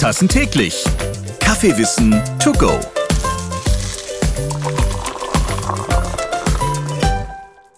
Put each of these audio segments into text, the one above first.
Tassen täglich. Kaffeewissen to go.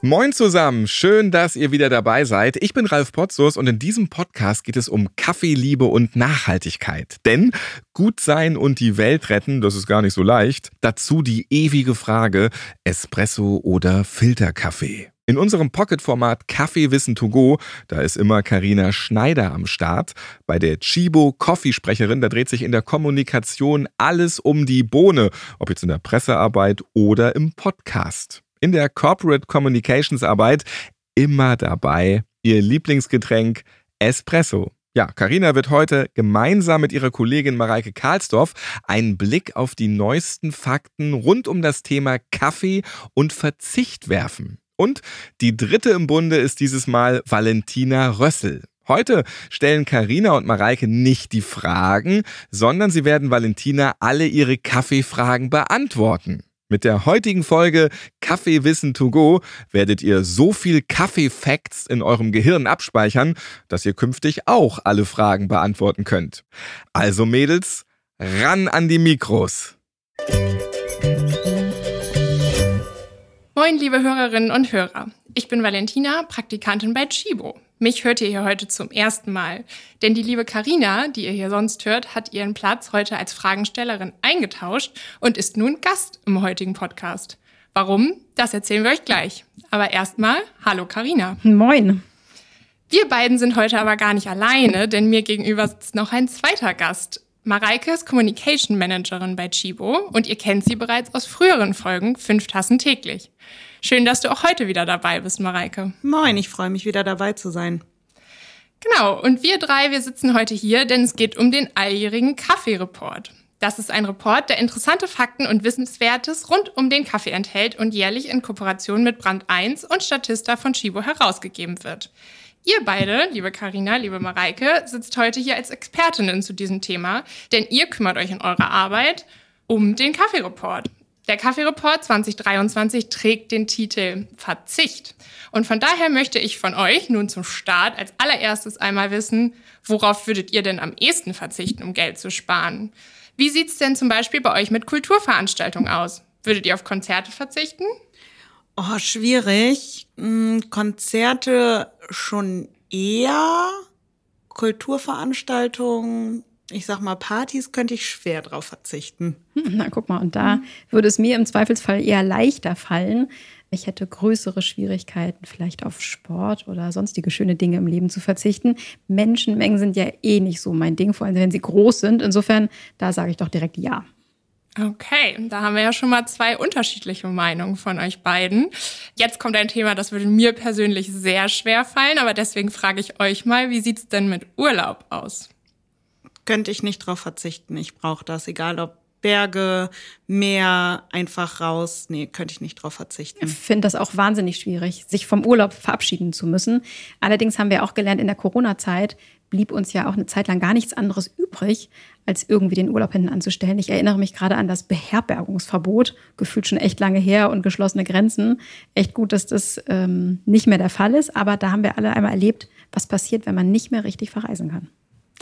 Moin zusammen, schön, dass ihr wieder dabei seid. Ich bin Ralf Potzus und in diesem Podcast geht es um Kaffeeliebe und Nachhaltigkeit. Denn gut sein und die Welt retten, das ist gar nicht so leicht. Dazu die ewige Frage, Espresso oder Filterkaffee. In unserem Pocket-Format Kaffeewissen to go, da ist immer Karina Schneider am Start. Bei der Chibo Coffee-Sprecherin, da dreht sich in der Kommunikation alles um die Bohne, ob jetzt in der Pressearbeit oder im Podcast in der Corporate Communications Arbeit immer dabei. Ihr Lieblingsgetränk Espresso. Ja, Karina wird heute gemeinsam mit ihrer Kollegin Mareike Karlsdorf einen Blick auf die neuesten Fakten rund um das Thema Kaffee und Verzicht werfen. Und die dritte im Bunde ist dieses Mal Valentina Rössel. Heute stellen Karina und Mareike nicht die Fragen, sondern sie werden Valentina alle ihre Kaffeefragen beantworten. Mit der heutigen Folge Kaffeewissen to go werdet ihr so viel Kaffee-Facts in eurem Gehirn abspeichern, dass ihr künftig auch alle Fragen beantworten könnt. Also Mädels, ran an die Mikros. Moin, liebe Hörerinnen und Hörer. Ich bin Valentina, Praktikantin bei Chibo. Mich hört ihr hier heute zum ersten Mal, denn die liebe Karina, die ihr hier sonst hört, hat ihren Platz heute als Fragenstellerin eingetauscht und ist nun Gast im heutigen Podcast. Warum? Das erzählen wir euch gleich. Aber erstmal, hallo Karina. Moin. Wir beiden sind heute aber gar nicht alleine, denn mir gegenüber sitzt noch ein zweiter Gast. Mareike ist Communication Managerin bei Chibo und ihr kennt sie bereits aus früheren Folgen Fünf Tassen täglich. Schön, dass du auch heute wieder dabei bist, Mareike. Moin, ich freue mich wieder dabei zu sein. Genau, und wir drei, wir sitzen heute hier, denn es geht um den alljährigen Kaffee-Report. Das ist ein Report, der interessante Fakten und Wissenswertes rund um den Kaffee enthält und jährlich in Kooperation mit Brand 1 und Statista von Chibo herausgegeben wird. Ihr beide, liebe Karina, liebe Mareike, sitzt heute hier als Expertinnen zu diesem Thema, denn ihr kümmert euch in eurer Arbeit um den Kaffee-Report. Der Kaffee-Report 2023 trägt den Titel Verzicht. Und von daher möchte ich von euch nun zum Start als allererstes einmal wissen, worauf würdet ihr denn am ehesten verzichten, um Geld zu sparen? Wie sieht's denn zum Beispiel bei euch mit Kulturveranstaltungen aus? Würdet ihr auf Konzerte verzichten? Oh, schwierig. Hm, Konzerte schon eher. Kulturveranstaltungen ich sag mal, Partys könnte ich schwer drauf verzichten. Hm, na, guck mal, und da würde es mir im Zweifelsfall eher leichter fallen. Ich hätte größere Schwierigkeiten, vielleicht auf Sport oder sonstige schöne Dinge im Leben zu verzichten. Menschenmengen sind ja eh nicht so mein Ding, vor allem wenn sie groß sind. Insofern, da sage ich doch direkt ja. Okay, da haben wir ja schon mal zwei unterschiedliche Meinungen von euch beiden. Jetzt kommt ein Thema, das würde mir persönlich sehr schwer fallen, aber deswegen frage ich euch mal, wie sieht's denn mit Urlaub aus? könnte ich nicht drauf verzichten. Ich brauche das, egal ob Berge, Meer, einfach raus. Nee, könnte ich nicht drauf verzichten. Ich finde das auch wahnsinnig schwierig, sich vom Urlaub verabschieden zu müssen. Allerdings haben wir auch gelernt, in der Corona-Zeit blieb uns ja auch eine Zeit lang gar nichts anderes übrig, als irgendwie den Urlaub hinten anzustellen. Ich erinnere mich gerade an das Beherbergungsverbot, gefühlt schon echt lange her und geschlossene Grenzen. Echt gut, dass das ähm, nicht mehr der Fall ist, aber da haben wir alle einmal erlebt, was passiert, wenn man nicht mehr richtig verreisen kann.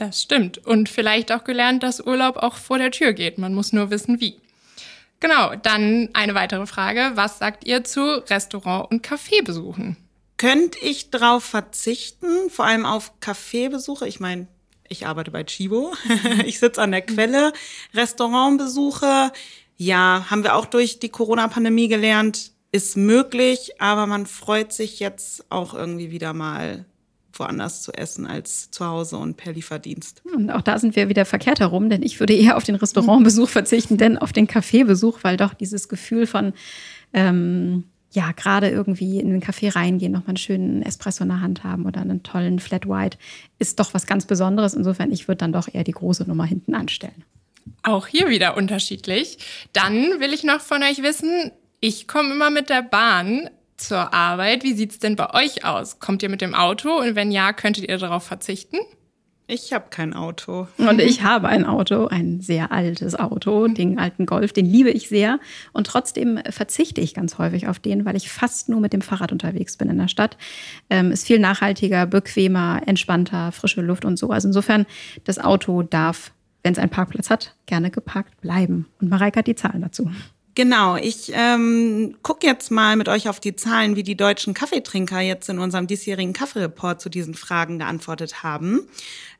Das stimmt. Und vielleicht auch gelernt, dass Urlaub auch vor der Tür geht. Man muss nur wissen, wie. Genau, dann eine weitere Frage. Was sagt ihr zu Restaurant- und Kaffeebesuchen? Könnte ich drauf verzichten, vor allem auf Kaffeebesuche? Ich meine, ich arbeite bei Chibo. ich sitze an der Quelle. Restaurantbesuche, ja, haben wir auch durch die Corona-Pandemie gelernt, ist möglich, aber man freut sich jetzt auch irgendwie wieder mal woanders zu essen als zu Hause und per Lieferdienst. Und auch da sind wir wieder verkehrt herum, denn ich würde eher auf den Restaurantbesuch verzichten, denn auf den Kaffeebesuch, weil doch dieses Gefühl von ähm, ja, gerade irgendwie in den Café reingehen, nochmal einen schönen Espresso in der Hand haben oder einen tollen Flat White, ist doch was ganz Besonderes. Insofern, ich würde dann doch eher die große Nummer hinten anstellen. Auch hier wieder unterschiedlich. Dann will ich noch von euch wissen, ich komme immer mit der Bahn zur Arbeit. Wie sieht's denn bei euch aus? Kommt ihr mit dem Auto und wenn ja, könntet ihr darauf verzichten? Ich habe kein Auto. Und ich habe ein Auto, ein sehr altes Auto, den alten Golf, den liebe ich sehr. Und trotzdem verzichte ich ganz häufig auf den, weil ich fast nur mit dem Fahrrad unterwegs bin in der Stadt. Ähm, ist viel nachhaltiger, bequemer, entspannter, frische Luft und so. Also insofern, das Auto darf wenn es einen Parkplatz hat, gerne geparkt bleiben. Und Mareike hat die Zahlen dazu. Genau, ich ähm, gucke jetzt mal mit euch auf die Zahlen, wie die deutschen Kaffeetrinker jetzt in unserem diesjährigen Kaffeereport zu diesen Fragen geantwortet haben.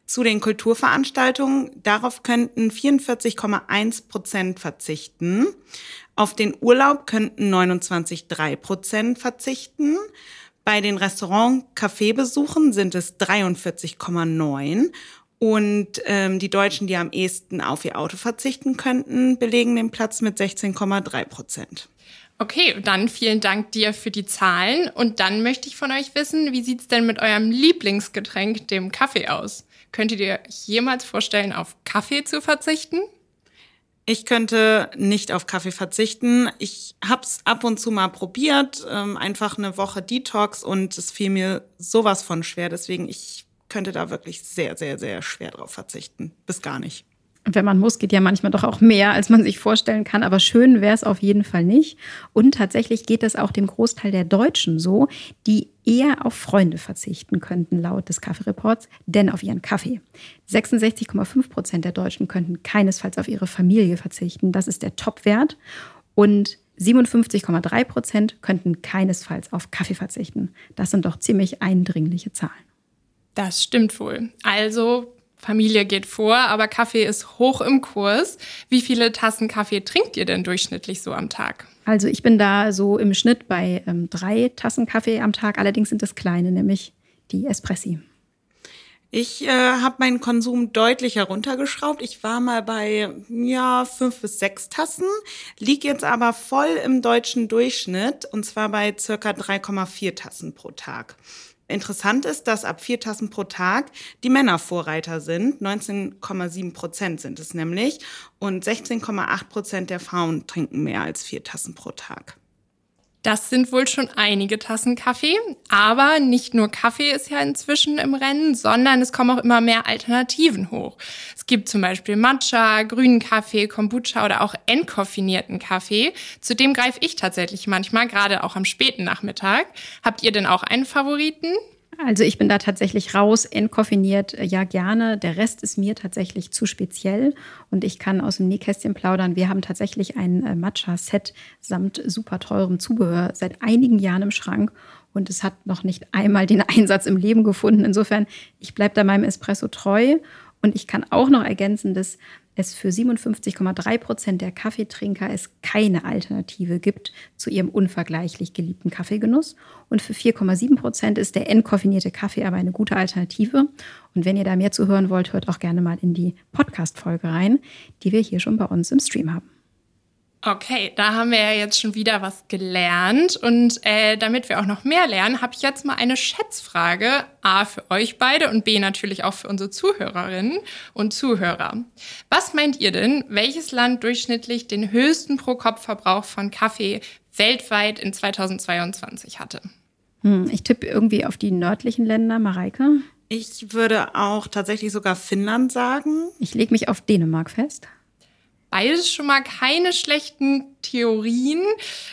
Zu den Kulturveranstaltungen, darauf könnten 44,1 Prozent verzichten. Auf den Urlaub könnten 29,3 Prozent verzichten. Bei den Restaurant-Kaffeebesuchen sind es 43,9 und ähm, die Deutschen, die am ehesten auf ihr Auto verzichten könnten, belegen den Platz mit 16,3 Prozent. Okay, dann vielen Dank dir für die Zahlen. Und dann möchte ich von euch wissen, wie sieht's denn mit eurem Lieblingsgetränk, dem Kaffee, aus? Könntet ihr euch jemals vorstellen, auf Kaffee zu verzichten? Ich könnte nicht auf Kaffee verzichten. Ich hab's ab und zu mal probiert, ähm, einfach eine Woche Detox und es fiel mir sowas von schwer. Deswegen ich könnte da wirklich sehr, sehr, sehr schwer drauf verzichten. Bis gar nicht. wenn man muss, geht ja manchmal doch auch mehr, als man sich vorstellen kann. Aber schön wäre es auf jeden Fall nicht. Und tatsächlich geht es auch dem Großteil der Deutschen so, die eher auf Freunde verzichten könnten, laut des Kaffeereports, denn auf ihren Kaffee. 66,5 Prozent der Deutschen könnten keinesfalls auf ihre Familie verzichten. Das ist der Topwert. Und 57,3 Prozent könnten keinesfalls auf Kaffee verzichten. Das sind doch ziemlich eindringliche Zahlen. Das stimmt wohl. Also Familie geht vor, aber Kaffee ist hoch im Kurs. Wie viele Tassen Kaffee trinkt ihr denn durchschnittlich so am Tag? Also ich bin da so im Schnitt bei ähm, drei Tassen Kaffee am Tag. Allerdings sind das kleine, nämlich die Espressi. Ich äh, habe meinen Konsum deutlich heruntergeschraubt. Ich war mal bei ja fünf bis sechs Tassen, lieg jetzt aber voll im deutschen Durchschnitt und zwar bei circa 3,4 Tassen pro Tag. Interessant ist, dass ab vier Tassen pro Tag die Männer Vorreiter sind. 19,7 Prozent sind es nämlich. Und 16,8 Prozent der Frauen trinken mehr als vier Tassen pro Tag. Das sind wohl schon einige Tassen Kaffee. Aber nicht nur Kaffee ist ja inzwischen im Rennen, sondern es kommen auch immer mehr Alternativen hoch. Es gibt zum Beispiel Matcha, grünen Kaffee, Kombucha oder auch entkoffinierten Kaffee. Zu dem greife ich tatsächlich manchmal, gerade auch am späten Nachmittag. Habt ihr denn auch einen Favoriten? Also ich bin da tatsächlich raus, entkoffiniert, äh, ja gerne. Der Rest ist mir tatsächlich zu speziell und ich kann aus dem Nähkästchen plaudern. Wir haben tatsächlich ein äh, Matcha-Set samt super teurem Zubehör seit einigen Jahren im Schrank und es hat noch nicht einmal den Einsatz im Leben gefunden. Insofern, ich bleibe da meinem Espresso treu und ich kann auch noch ergänzen, dass es für 57,3 Prozent der Kaffeetrinker es keine Alternative gibt zu ihrem unvergleichlich geliebten Kaffeegenuss. Und für 4,7 Prozent ist der entkoffinierte Kaffee aber eine gute Alternative. Und wenn ihr da mehr zu hören wollt, hört auch gerne mal in die Podcast-Folge rein, die wir hier schon bei uns im Stream haben. Okay, da haben wir ja jetzt schon wieder was gelernt. Und äh, damit wir auch noch mehr lernen, habe ich jetzt mal eine Schätzfrage. A für euch beide und B natürlich auch für unsere Zuhörerinnen und Zuhörer. Was meint ihr denn, welches Land durchschnittlich den höchsten Pro-Kopf-Verbrauch von Kaffee weltweit in 2022 hatte? Hm, ich tippe irgendwie auf die nördlichen Länder, Mareike. Ich würde auch tatsächlich sogar Finnland sagen. Ich lege mich auf Dänemark fest. Beides schon mal keine schlechten Theorien.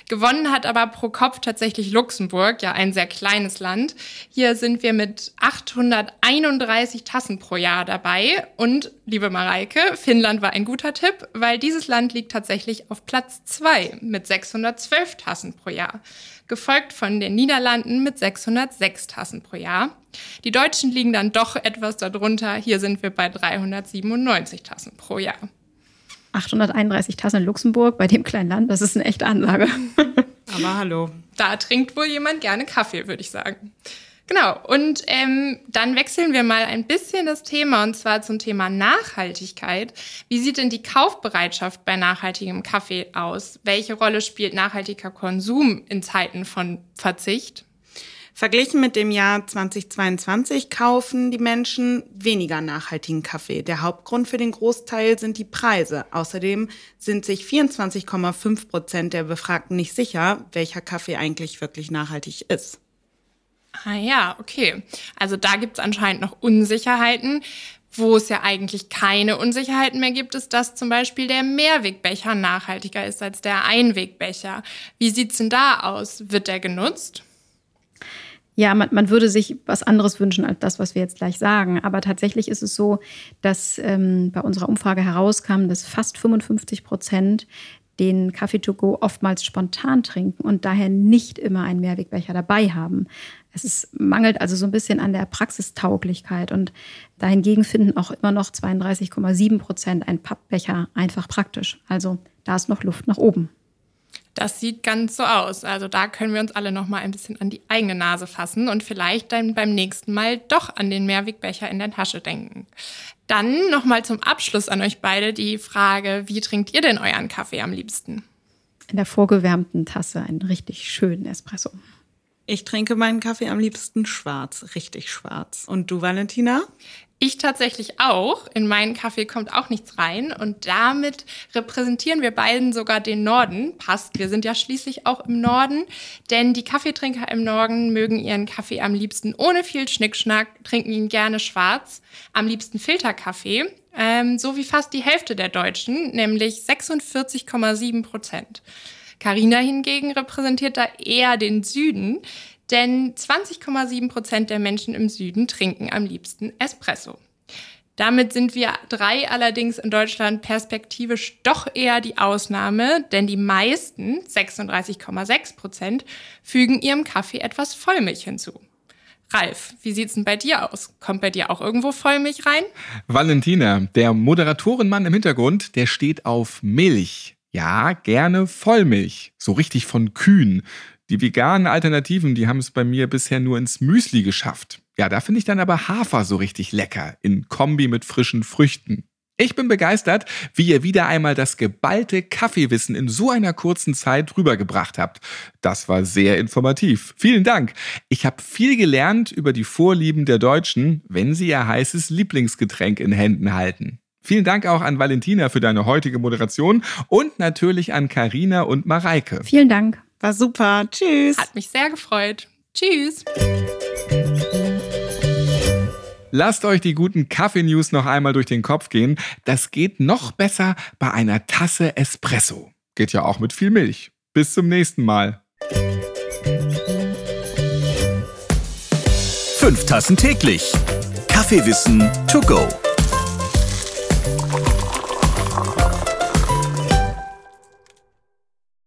Gewonnen hat aber pro Kopf tatsächlich Luxemburg, ja ein sehr kleines Land. Hier sind wir mit 831 Tassen pro Jahr dabei. Und, liebe Mareike, Finnland war ein guter Tipp, weil dieses Land liegt tatsächlich auf Platz zwei mit 612 Tassen pro Jahr. Gefolgt von den Niederlanden mit 606 Tassen pro Jahr. Die Deutschen liegen dann doch etwas darunter. Hier sind wir bei 397 Tassen pro Jahr. 831 Tassen in Luxemburg bei dem kleinen Land, das ist eine echte Ansage. Aber hallo. Da trinkt wohl jemand gerne Kaffee, würde ich sagen. Genau, und ähm, dann wechseln wir mal ein bisschen das Thema und zwar zum Thema Nachhaltigkeit. Wie sieht denn die Kaufbereitschaft bei nachhaltigem Kaffee aus? Welche Rolle spielt nachhaltiger Konsum in Zeiten von Verzicht? Verglichen mit dem Jahr 2022 kaufen die Menschen weniger nachhaltigen Kaffee. Der Hauptgrund für den Großteil sind die Preise. Außerdem sind sich 24,5 Prozent der Befragten nicht sicher, welcher Kaffee eigentlich wirklich nachhaltig ist. Ah ja, okay. Also da gibt es anscheinend noch Unsicherheiten. Wo es ja eigentlich keine Unsicherheiten mehr gibt, ist, dass zum Beispiel der Mehrwegbecher nachhaltiger ist als der Einwegbecher. Wie sieht's denn da aus? Wird der genutzt? Ja, man, man würde sich was anderes wünschen als das, was wir jetzt gleich sagen. Aber tatsächlich ist es so, dass ähm, bei unserer Umfrage herauskam, dass fast 55 Prozent den Kaffee to go oftmals spontan trinken und daher nicht immer einen Mehrwegbecher dabei haben. Es ist, mangelt also so ein bisschen an der Praxistauglichkeit und dahingegen finden auch immer noch 32,7 Prozent einen Pappbecher einfach praktisch. Also da ist noch Luft nach oben. Das sieht ganz so aus. Also da können wir uns alle noch mal ein bisschen an die eigene Nase fassen und vielleicht dann beim nächsten Mal doch an den Mehrwegbecher in der Tasche denken. Dann noch mal zum Abschluss an euch beide die Frage, wie trinkt ihr denn euren Kaffee am liebsten? In der vorgewärmten Tasse einen richtig schönen Espresso. Ich trinke meinen Kaffee am liebsten schwarz, richtig schwarz. Und du, Valentina? Ich tatsächlich auch. In meinen Kaffee kommt auch nichts rein. Und damit repräsentieren wir beiden sogar den Norden. Passt, wir sind ja schließlich auch im Norden. Denn die Kaffeetrinker im Norden mögen ihren Kaffee am liebsten ohne viel Schnickschnack, trinken ihn gerne schwarz, am liebsten Filterkaffee. Ähm, so wie fast die Hälfte der Deutschen, nämlich 46,7 Prozent. Carina hingegen repräsentiert da eher den Süden, denn 20,7 Prozent der Menschen im Süden trinken am liebsten Espresso. Damit sind wir drei allerdings in Deutschland perspektivisch doch eher die Ausnahme, denn die meisten, 36,6 Prozent, fügen ihrem Kaffee etwas Vollmilch hinzu. Ralf, wie sieht's denn bei dir aus? Kommt bei dir auch irgendwo Vollmilch rein? Valentina, der Moderatorenmann im Hintergrund, der steht auf Milch. Ja, gerne Vollmilch. So richtig von Kühen. Die veganen Alternativen, die haben es bei mir bisher nur ins Müsli geschafft. Ja, da finde ich dann aber Hafer so richtig lecker, in Kombi mit frischen Früchten. Ich bin begeistert, wie ihr wieder einmal das geballte Kaffeewissen in so einer kurzen Zeit rübergebracht habt. Das war sehr informativ. Vielen Dank. Ich habe viel gelernt über die Vorlieben der Deutschen, wenn sie ihr heißes Lieblingsgetränk in Händen halten. Vielen Dank auch an Valentina für deine heutige Moderation und natürlich an Karina und Mareike. Vielen Dank. War super. Tschüss. Hat mich sehr gefreut. Tschüss. Lasst euch die guten Kaffee-News noch einmal durch den Kopf gehen. Das geht noch besser bei einer Tasse Espresso. Geht ja auch mit viel Milch. Bis zum nächsten Mal. Fünf Tassen täglich. Kaffeewissen to go.